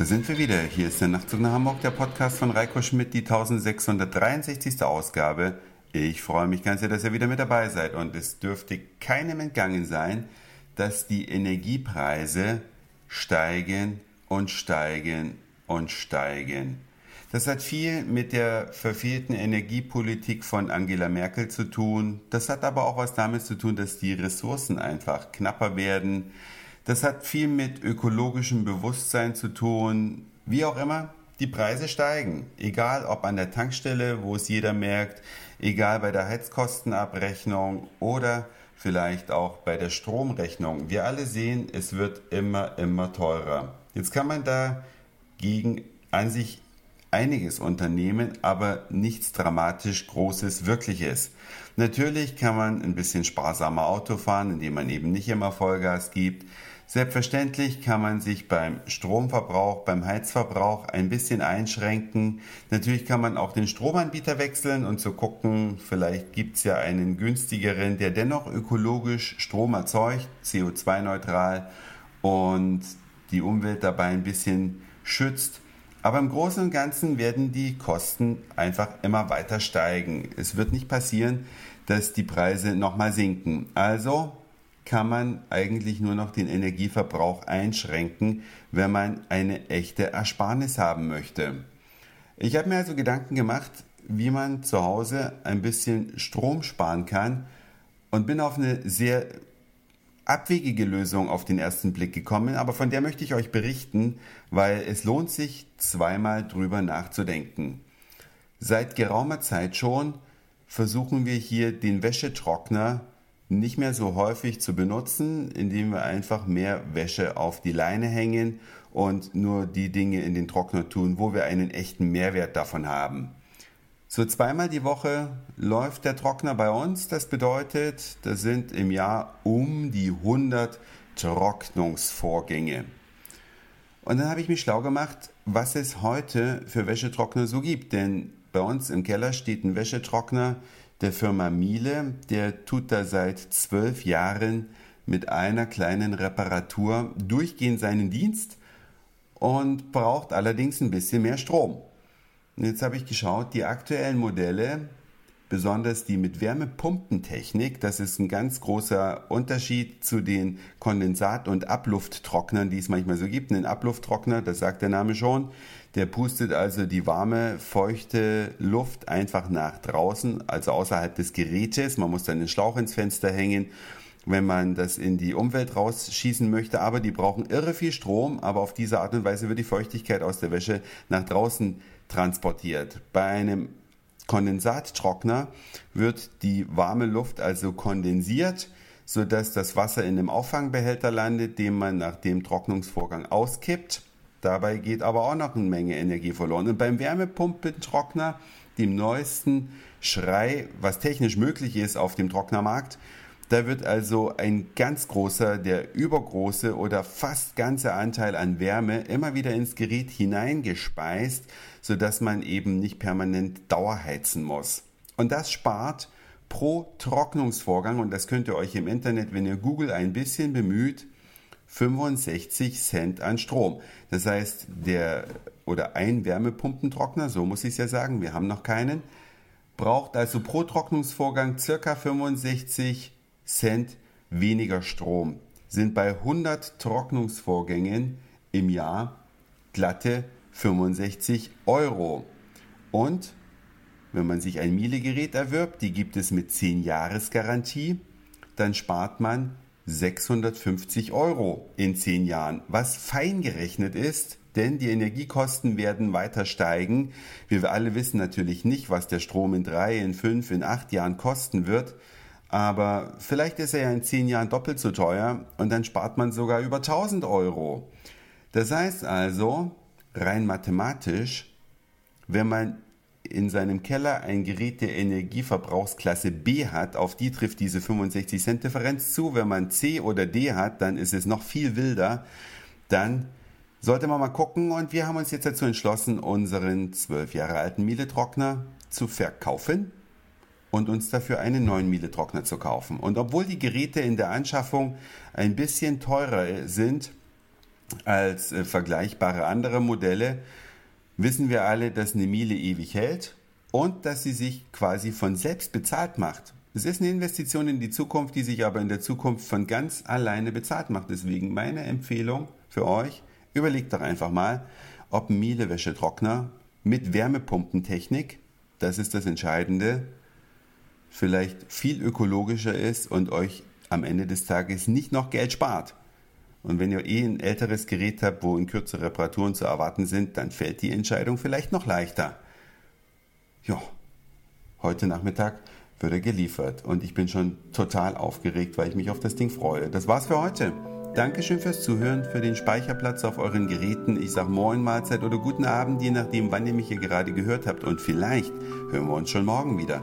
Da sind wir wieder. Hier ist der Nachtzug nach Hamburg, der Podcast von Reiko Schmidt, die 1663. Ausgabe. Ich freue mich ganz sehr, dass ihr wieder mit dabei seid und es dürfte keinem entgangen sein, dass die Energiepreise steigen und steigen und steigen. Das hat viel mit der verfehlten Energiepolitik von Angela Merkel zu tun. Das hat aber auch was damit zu tun, dass die Ressourcen einfach knapper werden. Das hat viel mit ökologischem Bewusstsein zu tun. Wie auch immer, die Preise steigen. Egal ob an der Tankstelle, wo es jeder merkt, egal bei der Heizkostenabrechnung oder vielleicht auch bei der Stromrechnung. Wir alle sehen, es wird immer, immer teurer. Jetzt kann man dagegen an sich einiges unternehmen, aber nichts dramatisch Großes, Wirkliches. Natürlich kann man ein bisschen sparsamer Auto fahren, indem man eben nicht immer Vollgas gibt. Selbstverständlich kann man sich beim Stromverbrauch, beim Heizverbrauch ein bisschen einschränken. Natürlich kann man auch den Stromanbieter wechseln und zu so gucken, vielleicht gibt's ja einen günstigeren, der dennoch ökologisch Strom erzeugt, CO2-neutral und die Umwelt dabei ein bisschen schützt. Aber im Großen und Ganzen werden die Kosten einfach immer weiter steigen. Es wird nicht passieren, dass die Preise nochmal sinken. Also kann man eigentlich nur noch den Energieverbrauch einschränken, wenn man eine echte Ersparnis haben möchte. Ich habe mir also Gedanken gemacht, wie man zu Hause ein bisschen Strom sparen kann und bin auf eine sehr abwegige Lösung auf den ersten Blick gekommen, aber von der möchte ich euch berichten, weil es lohnt sich zweimal drüber nachzudenken. Seit geraumer Zeit schon versuchen wir hier den Wäschetrockner nicht mehr so häufig zu benutzen, indem wir einfach mehr Wäsche auf die Leine hängen und nur die Dinge in den Trockner tun, wo wir einen echten Mehrwert davon haben. So zweimal die Woche läuft der Trockner bei uns. Das bedeutet, das sind im Jahr um die 100 Trocknungsvorgänge. Und dann habe ich mich schlau gemacht, was es heute für Wäschetrockner so gibt. Denn bei uns im Keller steht ein Wäschetrockner, der Firma Miele. Der tut da seit zwölf Jahren mit einer kleinen Reparatur durchgehend seinen Dienst und braucht allerdings ein bisschen mehr Strom. Jetzt habe ich geschaut, die aktuellen Modelle, besonders die mit Wärmepumpentechnik, das ist ein ganz großer Unterschied zu den Kondensat- und Ablufttrocknern, die es manchmal so gibt. Ein Ablufttrockner, das sagt der Name schon, der pustet also die warme, feuchte Luft einfach nach draußen, also außerhalb des Gerätes. Man muss dann den Schlauch ins Fenster hängen, wenn man das in die Umwelt rausschießen möchte. Aber die brauchen irre viel Strom, aber auf diese Art und Weise wird die Feuchtigkeit aus der Wäsche nach draußen transportiert. Bei einem Kondensattrockner wird die warme Luft also kondensiert, sodass das Wasser in dem Auffangbehälter landet, den man nach dem Trocknungsvorgang auskippt. Dabei geht aber auch noch eine Menge Energie verloren. Und beim Wärmepumpentrockner, dem neuesten Schrei, was technisch möglich ist auf dem Trocknermarkt, da wird also ein ganz großer, der übergroße oder fast ganze Anteil an Wärme immer wieder ins Gerät hineingespeist, sodass man eben nicht permanent dauerheizen muss. Und das spart pro Trocknungsvorgang, und das könnt ihr euch im Internet, wenn ihr Google ein bisschen bemüht, 65 Cent an Strom. Das heißt, der oder ein Wärmepumpentrockner, so muss ich es ja sagen, wir haben noch keinen, braucht also pro Trocknungsvorgang circa 65 Cent weniger Strom. Sind bei 100 Trocknungsvorgängen im Jahr glatte 65 Euro. Und wenn man sich ein Miele-Gerät erwirbt, die gibt es mit 10 Jahres Garantie, dann spart man 650 Euro in 10 Jahren, was fein gerechnet ist, denn die Energiekosten werden weiter steigen. Wir alle wissen natürlich nicht, was der Strom in drei, in fünf, in acht Jahren kosten wird. Aber vielleicht ist er ja in zehn Jahren doppelt so teuer und dann spart man sogar über 1000 Euro. Das heißt also, rein mathematisch, wenn man in seinem Keller ein Gerät der Energieverbrauchsklasse B hat, auf die trifft diese 65 Cent Differenz zu. Wenn man C oder D hat, dann ist es noch viel wilder. Dann sollte man mal gucken und wir haben uns jetzt dazu entschlossen, unseren zwölf Jahre alten Miele-Trockner zu verkaufen und uns dafür einen neuen Miele-Trockner zu kaufen. Und obwohl die Geräte in der Anschaffung ein bisschen teurer sind, als äh, vergleichbare andere Modelle, wissen wir alle, dass eine Miele ewig hält und dass sie sich quasi von selbst bezahlt macht. Es ist eine Investition in die Zukunft, die sich aber in der Zukunft von ganz alleine bezahlt macht. Deswegen meine Empfehlung für euch, überlegt doch einfach mal, ob Miele-Wäschetrockner mit Wärmepumpentechnik, das ist das Entscheidende, vielleicht viel ökologischer ist und euch am Ende des Tages nicht noch Geld spart. Und wenn ihr eh ein älteres Gerät habt, wo in kürzer Reparaturen zu erwarten sind, dann fällt die Entscheidung vielleicht noch leichter. Ja, heute Nachmittag wird er geliefert und ich bin schon total aufgeregt, weil ich mich auf das Ding freue. Das war's für heute. Dankeschön fürs Zuhören, für den Speicherplatz auf euren Geräten. Ich sag Moin, Mahlzeit oder guten Abend, je nachdem, wann ihr mich hier gerade gehört habt. Und vielleicht hören wir uns schon morgen wieder.